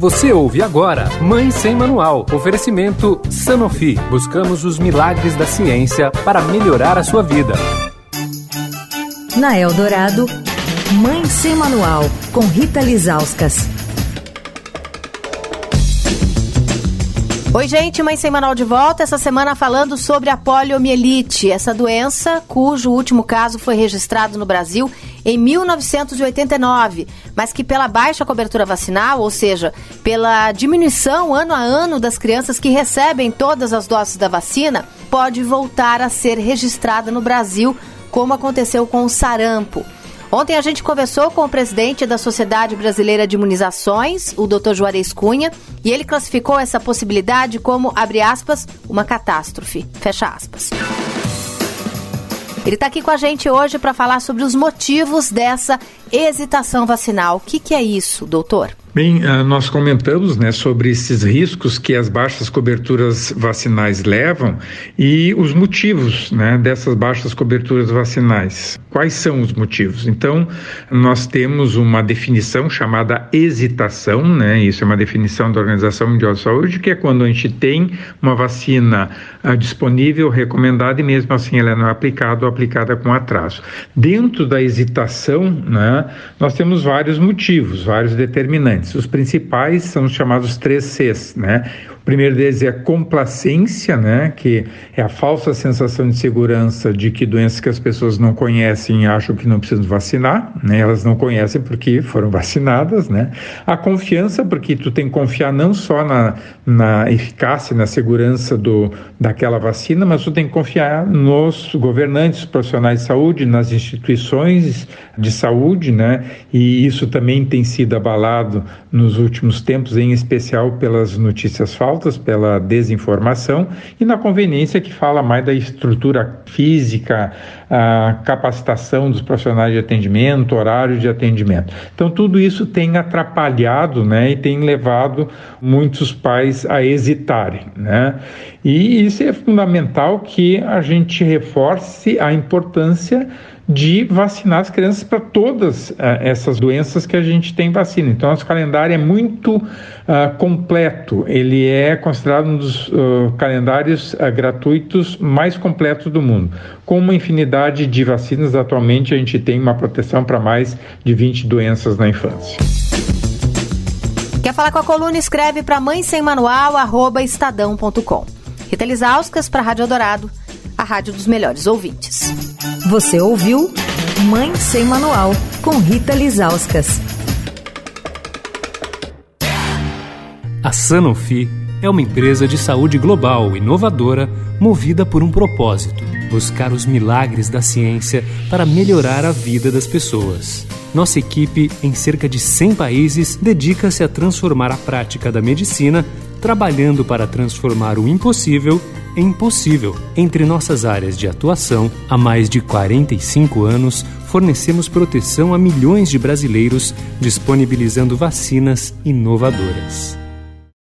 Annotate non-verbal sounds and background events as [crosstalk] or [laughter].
Você ouve agora Mãe Sem Manual. Oferecimento Sanofi. Buscamos os milagres da ciência para melhorar a sua vida. Na Eldorado, Mãe Sem Manual, com Rita Lizauskas. Oi, gente, Mãe Sem Manual de volta. Essa semana falando sobre a poliomielite, essa doença cujo último caso foi registrado no Brasil em 1989, mas que pela baixa cobertura vacinal, ou seja, pela diminuição ano a ano das crianças que recebem todas as doses da vacina, pode voltar a ser registrada no Brasil, como aconteceu com o sarampo. Ontem a gente conversou com o presidente da Sociedade Brasileira de Imunizações, o Dr. Juarez Cunha, e ele classificou essa possibilidade como, abre aspas, uma catástrofe, fecha aspas. Ele está aqui com a gente hoje para falar sobre os motivos dessa hesitação vacinal. O que, que é isso, doutor? Bem, ah, nós comentamos né, sobre esses riscos que as baixas coberturas vacinais levam e os motivos né, dessas baixas coberturas vacinais. Quais são os motivos? Então, nós temos uma definição chamada hesitação, né, isso é uma definição da Organização Mundial de Saúde, que é quando a gente tem uma vacina uh, disponível, recomendada, e mesmo assim ela não é aplicada ou aplicada com atraso. Dentro da hesitação, né, nós temos vários motivos, vários determinantes. Os principais são os chamados três Cs, né? O primeiro deles é a complacência, né? Que é a falsa sensação de segurança de que doenças que as pessoas não conhecem acham que não precisam vacinar, né? Elas não conhecem porque foram [laughs] vacinadas, né? A confiança, porque tu tem que confiar não só na, na eficácia, na segurança do, daquela vacina, mas tu tem que confiar nos governantes, profissionais de saúde, nas instituições de saúde, né? E isso também tem sido abalado nos últimos tempos, em especial pelas notícias falsas, pela desinformação e na conveniência que fala mais da estrutura física, a capacitação dos profissionais de atendimento, horário de atendimento. Então tudo isso tem atrapalhado, né, e tem levado muitos pais a hesitarem, né? E isso é fundamental que a gente reforce a importância de vacinar as crianças para todas uh, essas doenças que a gente tem vacina. Então, nosso calendário é muito uh, completo. Ele é considerado um dos uh, calendários gratuitos mais completos do mundo. Com uma infinidade de vacinas, atualmente a gente tem uma proteção para mais de 20 doenças na infância. Quer falar com a coluna? Escreve para mãe sem manual, arroba estadão.com. Rita Lisauskas para Rádio Eldorado, a rádio dos melhores ouvintes. Você ouviu Mãe Sem Manual, com Rita Lizauskas. A Sanofi é uma empresa de saúde global inovadora movida por um propósito: buscar os milagres da ciência para melhorar a vida das pessoas. Nossa equipe, em cerca de 100 países, dedica-se a transformar a prática da medicina, trabalhando para transformar o impossível em possível. Entre nossas áreas de atuação, há mais de 45 anos, fornecemos proteção a milhões de brasileiros, disponibilizando vacinas inovadoras.